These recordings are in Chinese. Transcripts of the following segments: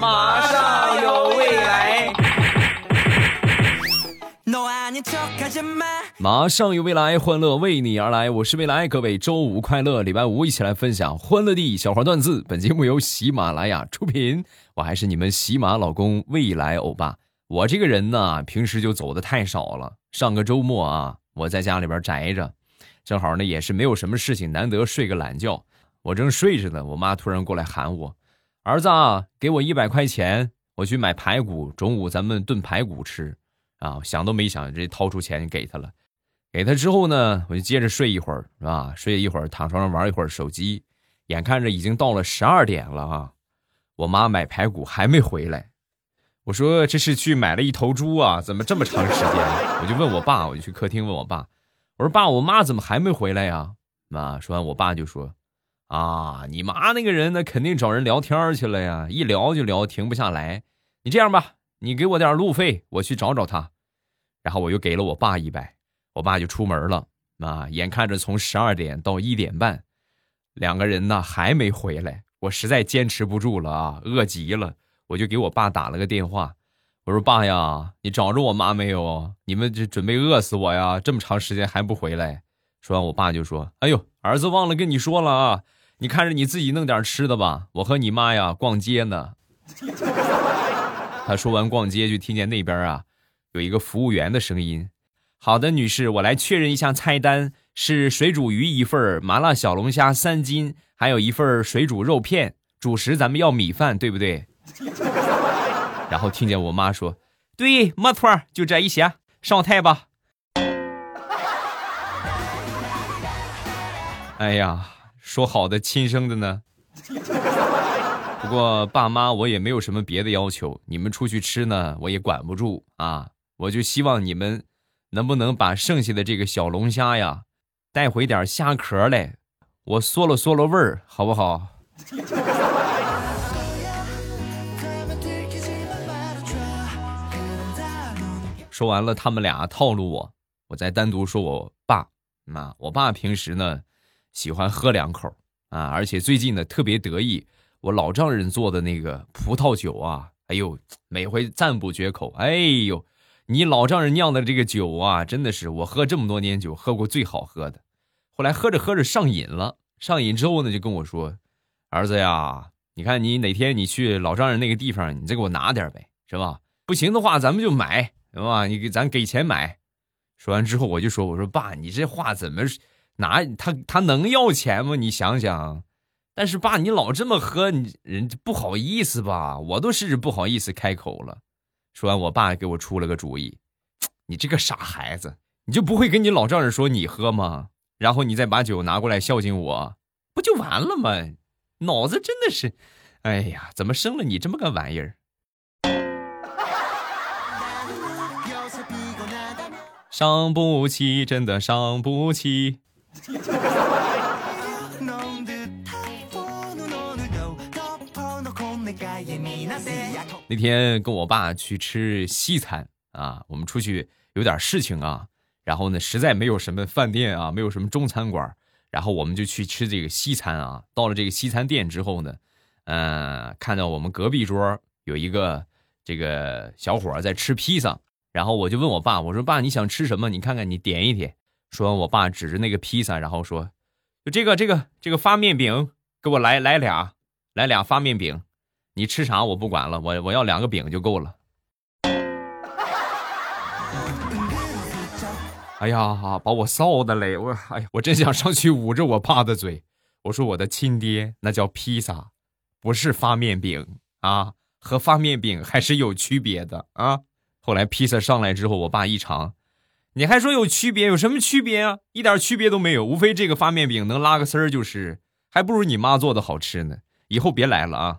马上有未来。马上有未来，欢乐为你而来。我是未来，各位周五快乐，礼拜五一起来分享欢乐地小花段子。本节目由喜马拉雅出品，我还是你们喜马老公未来欧巴。我这个人呢，平时就走的太少了。上个周末啊，我在家里边宅着，正好呢也是没有什么事情，难得睡个懒觉。我正睡着呢，我妈突然过来喊我：“儿子啊，给我一百块钱，我去买排骨，中午咱们炖排骨吃。”啊，想都没想，直接掏出钱给他了。给他之后呢，我就接着睡一会儿，是吧？睡一会儿，躺床上玩一会儿手机。眼看着已经到了十二点了啊，我妈买排骨还没回来。我说这是去买了一头猪啊？怎么这么长时间？我就问我爸，我就去客厅问我爸，我说爸，我妈怎么还没回来呀？啊，说完我爸就说，啊，你妈那个人那肯定找人聊天去了呀，一聊就聊，停不下来。你这样吧。你给我点路费，我去找找他。然后我又给了我爸一百，我爸就出门了。啊，眼看着从十二点到一点半，两个人呢还没回来，我实在坚持不住了啊，饿极了，我就给我爸打了个电话。我说：“爸呀，你找着我妈没有？你们这准备饿死我呀？这么长时间还不回来。”说完，我爸就说：“哎呦，儿子忘了跟你说了啊，你看着你自己弄点吃的吧。我和你妈呀逛街呢。”他说完逛街，就听见那边啊，有一个服务员的声音：“好的，女士，我来确认一下菜单，是水煮鱼一份，麻辣小龙虾三斤，还有一份水煮肉片。主食咱们要米饭，对不对？” 然后听见我妈说：“对，没错，就这一些，上菜吧。”哎呀，说好的亲生的呢？不过爸妈，我也没有什么别的要求。你们出去吃呢，我也管不住啊。我就希望你们能不能把剩下的这个小龙虾呀，带回点虾壳来，我嗦了嗦了味儿，好不好？说完了，他们俩套路我，我再单独说我爸。那我爸平时呢，喜欢喝两口啊，而且最近呢特别得意。我老丈人做的那个葡萄酒啊，哎呦，每回赞不绝口。哎呦，你老丈人酿的这个酒啊，真的是我喝这么多年酒喝过最好喝的。后来喝着喝着上瘾了，上瘾之后呢，就跟我说：“儿子呀，你看你哪天你去老丈人那个地方，你再给我拿点呗，是吧？不行的话，咱们就买，是吧？你给咱给钱买。”说完之后，我就说：“我说爸，你这话怎么拿他他能要钱吗？你想想。”但是爸，你老这么喝，你人不好意思吧？我都试着不好意思开口了。说完，我爸给我出了个主意：你这个傻孩子，你就不会跟你老丈人说你喝吗？然后你再把酒拿过来孝敬我，不就完了吗？脑子真的是，哎呀，怎么生了你这么个玩意儿？伤不起，真的伤不起。那天跟我爸去吃西餐啊，我们出去有点事情啊，然后呢，实在没有什么饭店啊，没有什么中餐馆，然后我们就去吃这个西餐啊。到了这个西餐店之后呢，嗯，看到我们隔壁桌有一个这个小伙在吃披萨，然后我就问我爸，我说爸，你想吃什么？你看看，你点一点。说完，我爸指着那个披萨，然后说，就这个这个这个发面饼，给我来来俩，来俩发面饼。你吃啥我不管了，我我要两个饼就够了。哎呀，把我臊的嘞！我哎呀，我真想上去捂着我爸的嘴。我说我的亲爹，那叫披萨，不是发面饼啊，和发面饼还是有区别的啊。后来披萨上来之后，我爸一尝，你还说有区别？有什么区别啊？一点区别都没有，无非这个发面饼能拉个丝儿就是，还不如你妈做的好吃呢。以后别来了啊。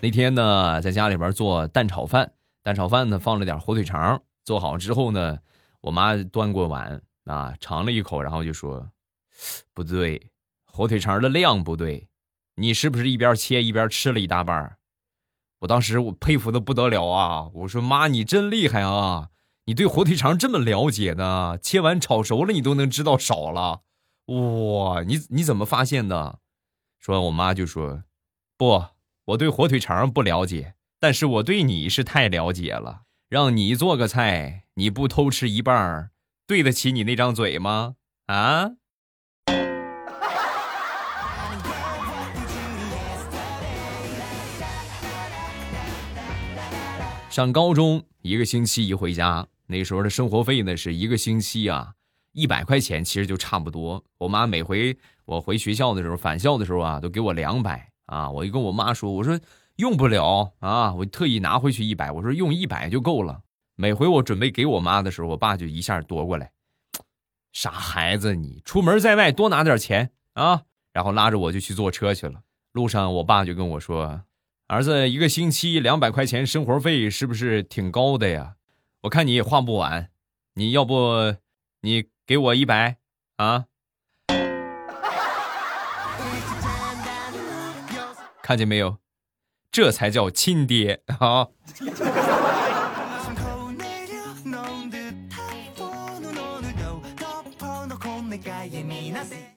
那天呢，在家里边做蛋炒饭，蛋炒饭呢放了点火腿肠，做好之后呢，我妈端过碗啊，尝了一口，然后就说：“不对，火腿肠的量不对，你是不是一边切一边吃了一大半？”我当时我佩服的不得了啊！我说：“妈，你真厉害啊！你对火腿肠这么了解呢？切完炒熟了你都能知道少了，哇！你你怎么发现的？说我妈就说，不，我对火腿肠不了解，但是我对你是太了解了。让你做个菜，你不偷吃一半，对得起你那张嘴吗？啊？上高中一个星期一回家。那时候的生活费呢，是一个星期啊，一百块钱，其实就差不多。我妈每回我回学校的时候，返校的时候啊，都给我两百啊。我就跟我妈说，我说用不了啊，我特意拿回去一百，我说用一百就够了。每回我准备给我妈的时候，我爸就一下夺过来，傻孩子，你出门在外多拿点钱啊。然后拉着我就去坐车去了。路上我爸就跟我说，儿子一个星期两百块钱生活费是不是挺高的呀？我看你也花不完，你要不，你给我一百啊？看见没有，这才叫亲爹啊！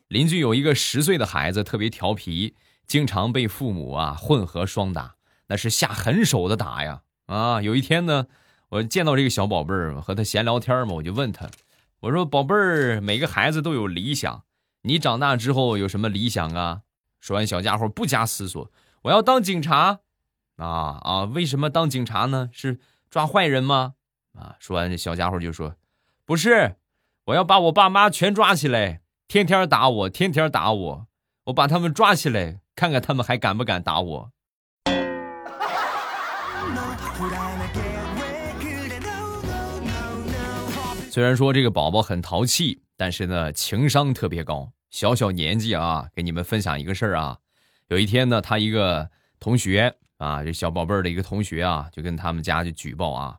邻居有一个十岁的孩子，特别调皮，经常被父母啊混合双打，那是下狠手的打呀！啊，有一天呢。我见到这个小宝贝儿和他闲聊天嘛，我就问他，我说：“宝贝儿，每个孩子都有理想，你长大之后有什么理想啊？”说完，小家伙不加思索：“我要当警察。”啊啊，为什么当警察呢？是抓坏人吗？啊！说完，这小家伙就说：“不是，我要把我爸妈全抓起来，天天打我，天天打我，我把他们抓起来，看看他们还敢不敢打我。”虽然说这个宝宝很淘气，但是呢，情商特别高。小小年纪啊，给你们分享一个事儿啊。有一天呢，他一个同学啊，这小宝贝儿的一个同学啊，就跟他们家就举报啊。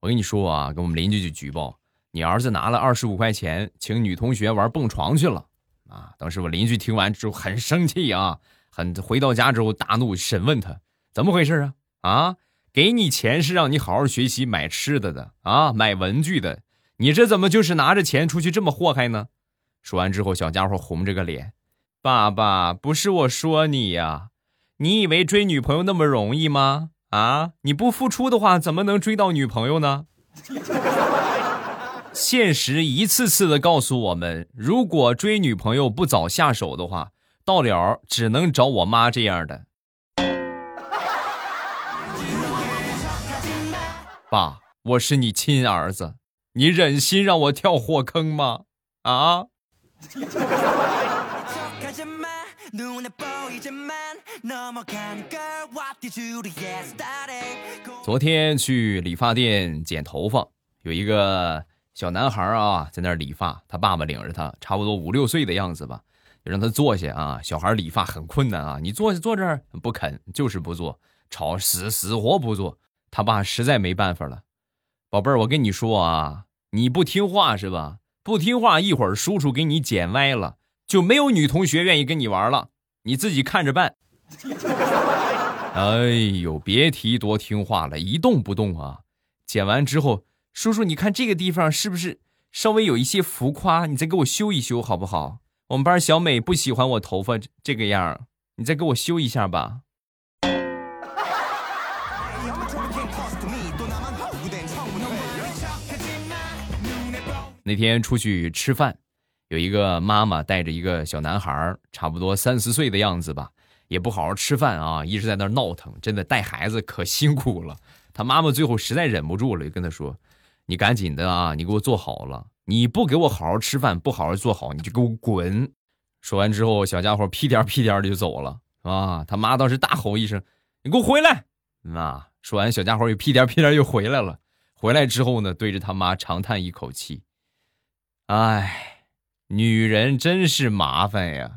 我跟你说啊，跟我们邻居就举报，你儿子拿了二十五块钱请女同学玩蹦床去了啊。当时我邻居听完之后很生气啊，很回到家之后大怒，审问他怎么回事啊？啊，给你钱是让你好好学习买吃的的啊，买文具的。你这怎么就是拿着钱出去这么祸害呢？说完之后，小家伙红着个脸：“爸爸，不是我说你呀，你以为追女朋友那么容易吗？啊，你不付出的话，怎么能追到女朋友呢？” 现实一次次的告诉我们，如果追女朋友不早下手的话，到了只能找我妈这样的。爸，我是你亲儿子。你忍心让我跳火坑吗？啊！昨天去理发店剪头发，有一个小男孩啊，在那儿理发，他爸爸领着他，差不多五六岁的样子吧，让他坐下啊。小孩理发很困难啊，你坐下坐这儿不肯，就是不坐，吵死死活不坐。他爸实在没办法了。宝贝儿，我跟你说啊，你不听话是吧？不听话，一会儿叔叔给你剪歪了，就没有女同学愿意跟你玩了。你自己看着办。哎呦，别提多听话了，一动不动啊。剪完之后，叔叔，你看这个地方是不是稍微有一些浮夸？你再给我修一修好不好？我们班小美不喜欢我头发这个样，你再给我修一下吧。那天出去吃饭，有一个妈妈带着一个小男孩，差不多三四岁的样子吧，也不好好吃饭啊，一直在那闹腾，真的带孩子可辛苦了。他妈妈最后实在忍不住了，就跟他说：“你赶紧的啊，你给我做好了，你不给我好好吃饭，不好好做好，你就给我滚。”说完之后，小家伙屁颠屁颠的就走了啊。他妈当时大吼一声：“你给我回来！”啊，说完，小家伙又屁颠屁颠又回来了。回来之后呢，对着他妈长叹一口气。哎，女人真是麻烦呀！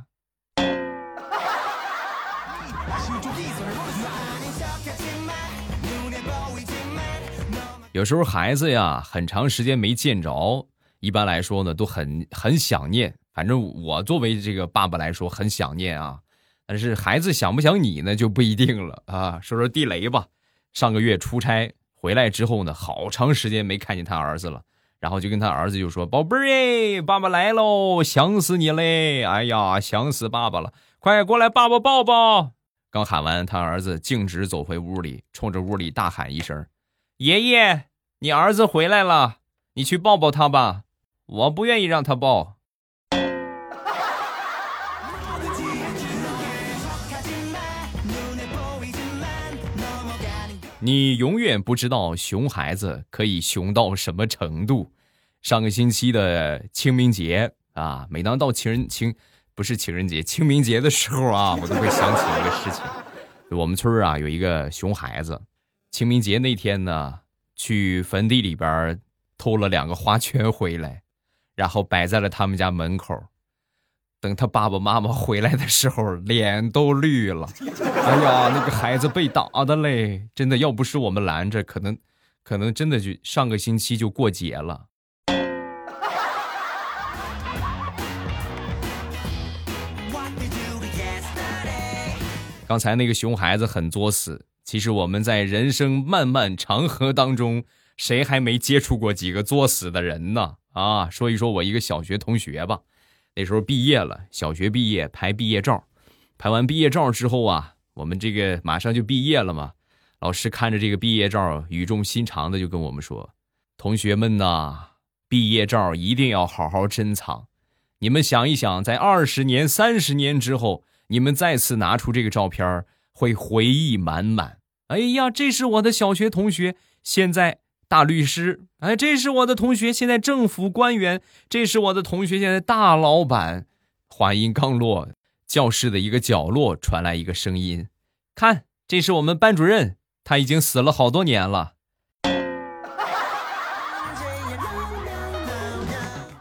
有时候孩子呀，很长时间没见着，一般来说呢，都很很想念。反正我作为这个爸爸来说，很想念啊。但是孩子想不想你呢，就不一定了啊。说说地雷吧，上个月出差。回来之后呢，好长时间没看见他儿子了，然后就跟他儿子就说：“宝贝儿，爸爸来喽，想死你嘞！哎呀，想死爸爸了，快过来，爸爸抱抱。”刚喊完，他儿子径直走回屋里，冲着屋里大喊一声：“爷爷，你儿子回来了，你去抱抱他吧，我不愿意让他抱。”你永远不知道熊孩子可以熊到什么程度。上个星期的清明节啊，每当到情人情不是情人节，清明节的时候啊，我都会想起一个事情。我们村啊有一个熊孩子，清明节那天呢，去坟地里边偷了两个花圈回来，然后摆在了他们家门口。等他爸爸妈妈回来的时候，脸都绿了。哎呀，那个孩子被打的嘞，真的要不是我们拦着，可能，可能真的就上个星期就过节了。刚才那个熊孩子很作死，其实我们在人生漫漫长河当中，谁还没接触过几个作死的人呢？啊，说一说我一个小学同学吧。那时候毕业了，小学毕业拍毕业照，拍完毕业照之后啊，我们这个马上就毕业了嘛。老师看着这个毕业照，语重心长的就跟我们说：“同学们呐，毕业照一定要好好珍藏。你们想一想，在二十年、三十年之后，你们再次拿出这个照片，会回忆满满。哎呀，这是我的小学同学，现在……”大律师，哎，这是我的同学，现在政府官员；这是我的同学，现在大老板。话音刚落，教室的一个角落传来一个声音：“看，这是我们班主任，他已经死了好多年了。”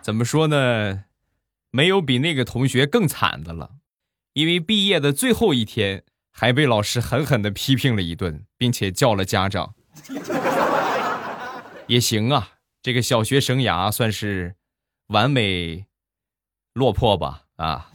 怎么说呢？没有比那个同学更惨的了，因为毕业的最后一天，还被老师狠狠的批评了一顿，并且叫了家长。也行啊，这个小学生涯算是完美落魄吧啊！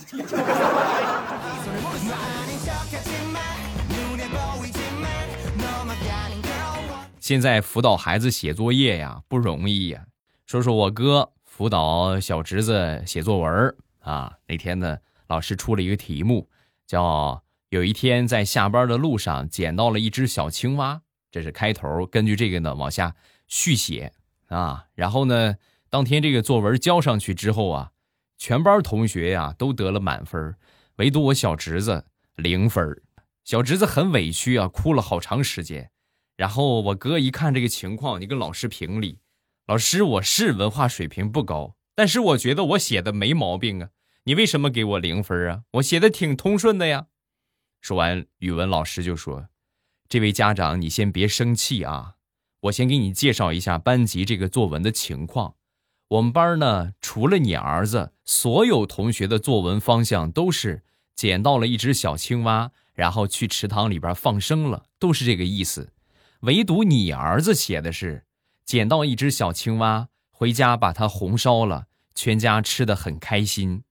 现在辅导孩子写作业呀不容易呀。说说我哥辅导小侄子写作文啊，那天呢老师出了一个题目，叫有一天在下班的路上捡到了一只小青蛙，这是开头。根据这个呢往下。续写啊，然后呢，当天这个作文交上去之后啊，全班同学呀都得了满分，唯独我小侄子零分。小侄子很委屈啊，哭了好长时间。然后我哥一看这个情况，你跟老师评理，老师我是文化水平不高，但是我觉得我写的没毛病啊，你为什么给我零分啊？我写的挺通顺的呀。说完，语文老师就说：“这位家长，你先别生气啊。”我先给你介绍一下班级这个作文的情况。我们班呢，除了你儿子，所有同学的作文方向都是捡到了一只小青蛙，然后去池塘里边放生了，都是这个意思。唯独你儿子写的是捡到一只小青蛙，回家把它红烧了，全家吃的很开心。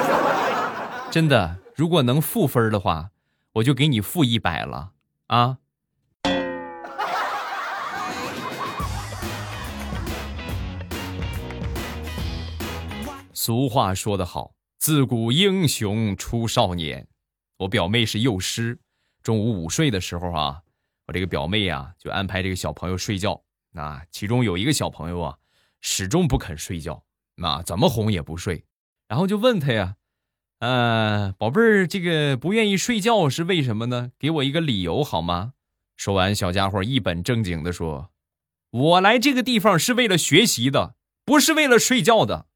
真的，如果能负分的话，我就给你负一百了啊。俗话说得好，自古英雄出少年。我表妹是幼师，中午午睡的时候啊，我这个表妹啊就安排这个小朋友睡觉。那其中有一个小朋友啊，始终不肯睡觉，那怎么哄也不睡。然后就问他呀，呃，宝贝儿，这个不愿意睡觉是为什么呢？给我一个理由好吗？说完，小家伙一本正经的说：“我来这个地方是为了学习的，不是为了睡觉的。”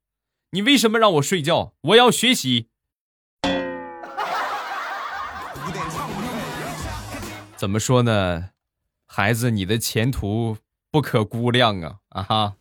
你为什么让我睡觉？我要学习。怎么说呢，孩子，你的前途不可估量啊！啊哈。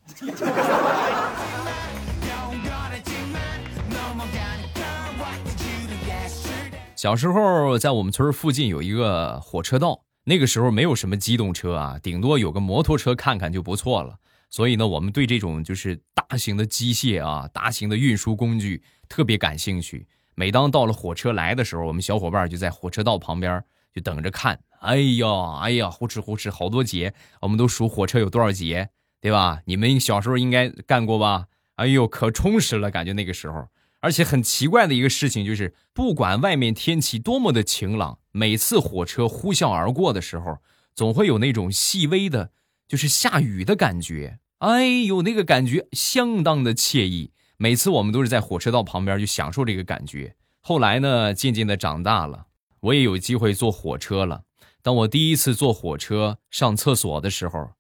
小时候在我们村附近有一个火车道，那个时候没有什么机动车啊，顶多有个摩托车看看就不错了。所以呢，我们对这种就是大型的机械啊、大型的运输工具特别感兴趣。每当到了火车来的时候，我们小伙伴就在火车道旁边就等着看哎呀，哎呀，呼哧呼哧，好多节，我们都数火车有多少节，对吧？你们小时候应该干过吧？哎呦，可充实了，感觉那个时候。而且很奇怪的一个事情就是，不管外面天气多么的晴朗，每次火车呼啸而过的时候，总会有那种细微的，就是下雨的感觉。哎呦，那个感觉相当的惬意。每次我们都是在火车道旁边就享受这个感觉。后来呢，渐渐的长大了，我也有机会坐火车了。当我第一次坐火车上厕所的时候，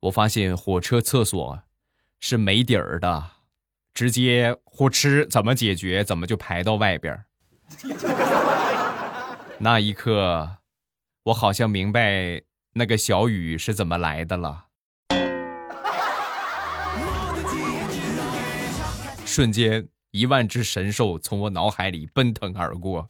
我发现火车厕所是没底儿的。直接胡吃怎么解决？怎么就排到外边 那一刻，我好像明白那个小雨是怎么来的了。瞬间，一万只神兽从我脑海里奔腾而过。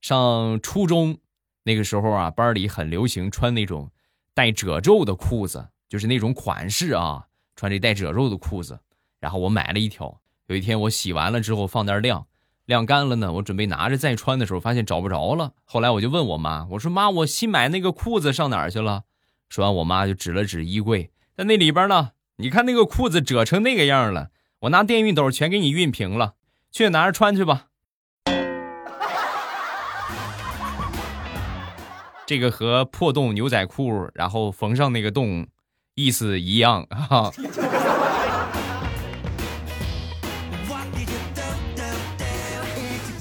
上初中。那个时候啊，班里很流行穿那种带褶皱的裤子，就是那种款式啊，穿这带褶皱的裤子。然后我买了一条。有一天我洗完了之后放那儿晾，晾干了呢，我准备拿着再穿的时候，发现找不着了。后来我就问我妈，我说妈，我新买那个裤子上哪儿去了？说完，我妈就指了指衣柜，在那里边呢。你看那个裤子褶成那个样了，我拿电熨斗全给你熨平了，去拿着穿去吧。这个和破洞牛仔裤，然后缝上那个洞，意思一样啊。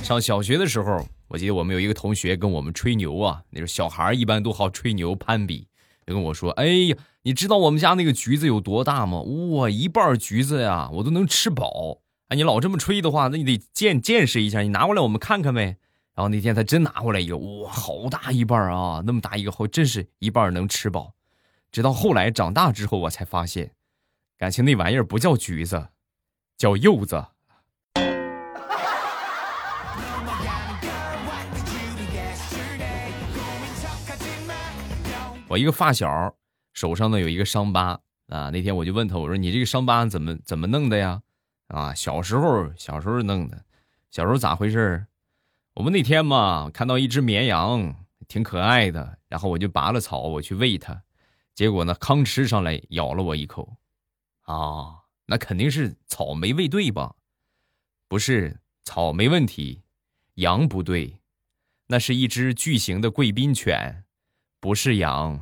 上小学的时候，我记得我们有一个同学跟我们吹牛啊，那时候小孩一般都好吹牛攀比，就跟我说：“哎呀，你知道我们家那个橘子有多大吗？哇，一半橘子呀，我都能吃饱。哎，你老这么吹的话，那你得见见识一下，你拿过来我们看看呗。”然后那天他真拿过来一个，哇，好大一半啊！那么大一个，后真是一半能吃饱。直到后来长大之后，我才发现，感情那玩意儿不叫橘子，叫柚子。我一个发小手上呢有一个伤疤啊，那天我就问他，我说你这个伤疤怎么怎么弄的呀？啊，小时候小时候弄的，小时候咋回事？我们那天嘛，看到一只绵羊，挺可爱的，然后我就拔了草，我去喂它，结果呢，吭吃上来咬了我一口，啊，那肯定是草没喂对吧？不是草没问题，羊不对，那是一只巨型的贵宾犬，不是羊。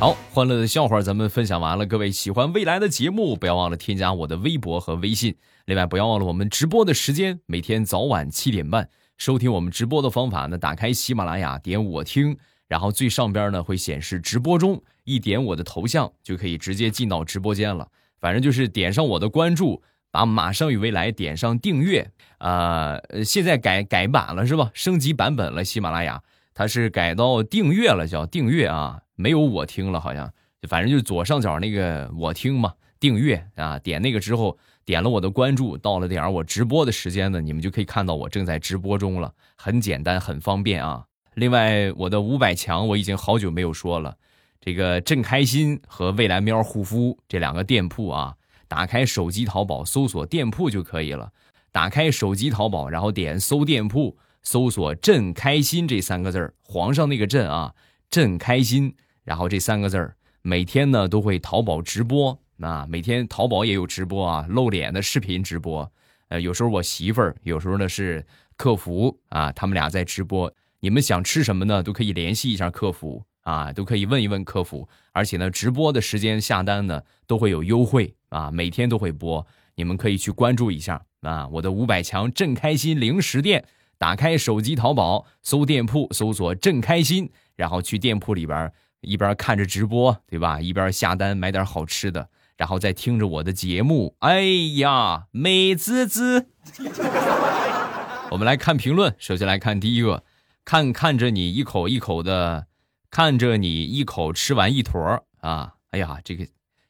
好，欢乐的笑话咱们分享完了。各位喜欢未来的节目，不要忘了添加我的微博和微信。另外，不要忘了我们直播的时间，每天早晚七点半收听我们直播的方法呢。打开喜马拉雅，点我听，然后最上边呢会显示直播中，一点我的头像就可以直接进到直播间了。反正就是点上我的关注，把马上与未来点上订阅。啊，现在改改版了是吧？升级版本了，喜马拉雅它是改到订阅了，叫订阅啊。没有我听了，好像反正就左上角那个我听嘛，订阅啊，点那个之后点了我的关注，到了点儿我直播的时间呢，你们就可以看到我正在直播中了，很简单，很方便啊。另外，我的五百强我已经好久没有说了，这个正开心和未来喵护肤这两个店铺啊，打开手机淘宝搜索店铺就可以了。打开手机淘宝，然后点搜店铺，搜索“朕开心”这三个字儿，皇上那个朕啊，朕开心。然后这三个字儿，每天呢都会淘宝直播，那每天淘宝也有直播啊，露脸的视频直播。呃，有时候我媳妇儿，有时候呢是客服啊，他们俩在直播。你们想吃什么呢？都可以联系一下客服啊，都可以问一问客服。而且呢，直播的时间下单呢都会有优惠啊，每天都会播，你们可以去关注一下啊。我的五百强正开心零食店，打开手机淘宝搜店铺，搜索正开心，然后去店铺里边。一边看着直播，对吧？一边下单买点好吃的，然后再听着我的节目。哎呀，美滋滋！我们来看评论，首先来看第一个，看看着你一口一口的，看着你一口吃完一坨啊！哎呀，这个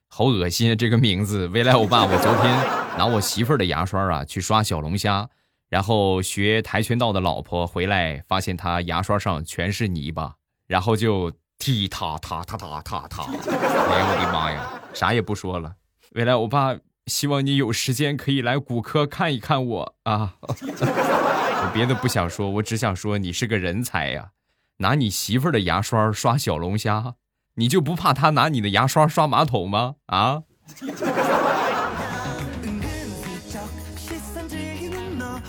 好恶心，这个名字。未来欧巴，我昨天 拿我媳妇儿的牙刷啊去刷小龙虾，然后学跆拳道的老婆回来发现她牙刷上全是泥巴，然后就。踢踏踏踏踏踏踏。哎呀，我的妈呀，啥也不说了。未来欧巴，希望你有时间可以来骨科看一看我啊。我别的不想说，我只想说你是个人才呀。拿你媳妇儿的牙刷刷小龙虾，你就不怕他拿你的牙刷刷马桶吗？啊？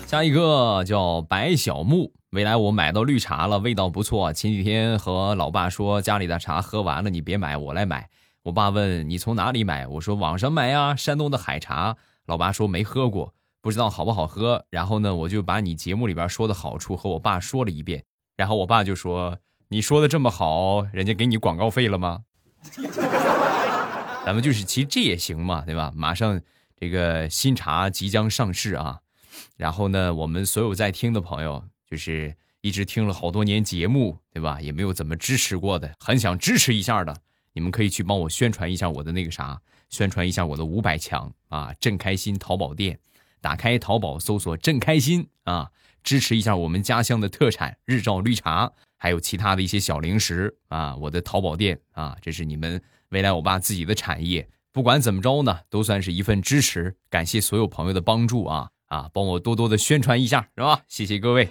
下一个叫白小木，未来我买到绿茶了，味道不错。前几天和老爸说家里的茶喝完了，你别买，我来买。我爸问你从哪里买，我说网上买呀，山东的海茶。老爸说没喝过，不知道好不好喝。然后呢，我就把你节目里边说的好处和我爸说了一遍。然后我爸就说：“你说的这么好，人家给你广告费了吗？” 咱们就是，其实这也行嘛，对吧？马上这个新茶即将上市啊。然后呢，我们所有在听的朋友，就是一直听了好多年节目，对吧？也没有怎么支持过的，很想支持一下的，你们可以去帮我宣传一下我的那个啥，宣传一下我的五百强啊！正开心淘宝店，打开淘宝搜索“正开心”啊，支持一下我们家乡的特产日照绿茶，还有其他的一些小零食啊！我的淘宝店啊，这是你们未来我爸自己的产业，不管怎么着呢，都算是一份支持，感谢所有朋友的帮助啊！啊，帮我多多的宣传一下，是吧？谢谢各位。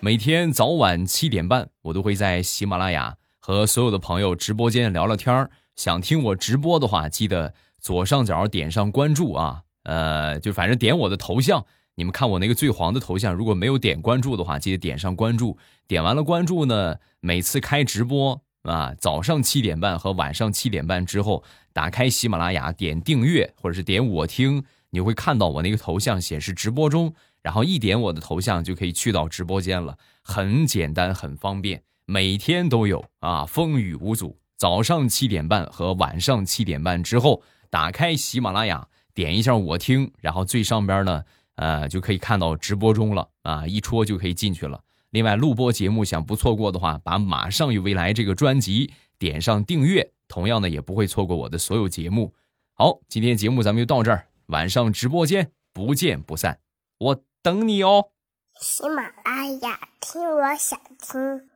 每天早晚七点半，我都会在喜马拉雅和所有的朋友直播间聊聊天想听我直播的话，记得左上角点上关注啊。呃，就反正点我的头像，你们看我那个最黄的头像，如果没有点关注的话，记得点上关注。点完了关注呢，每次开直播啊，早上七点半和晚上七点半之后，打开喜马拉雅，点订阅或者是点我听。你会看到我那个头像显示直播中，然后一点我的头像就可以去到直播间了，很简单，很方便，每天都有啊，风雨无阻。早上七点半和晚上七点半之后，打开喜马拉雅，点一下我听，然后最上边呢，呃，就可以看到直播中了啊，一戳就可以进去了。另外，录播节目想不错过的话，把马上与未来这个专辑点上订阅，同样的也不会错过我的所有节目。好，今天节目咱们就到这儿。晚上直播间不见不散，我等你哦。喜马拉雅听，我想听。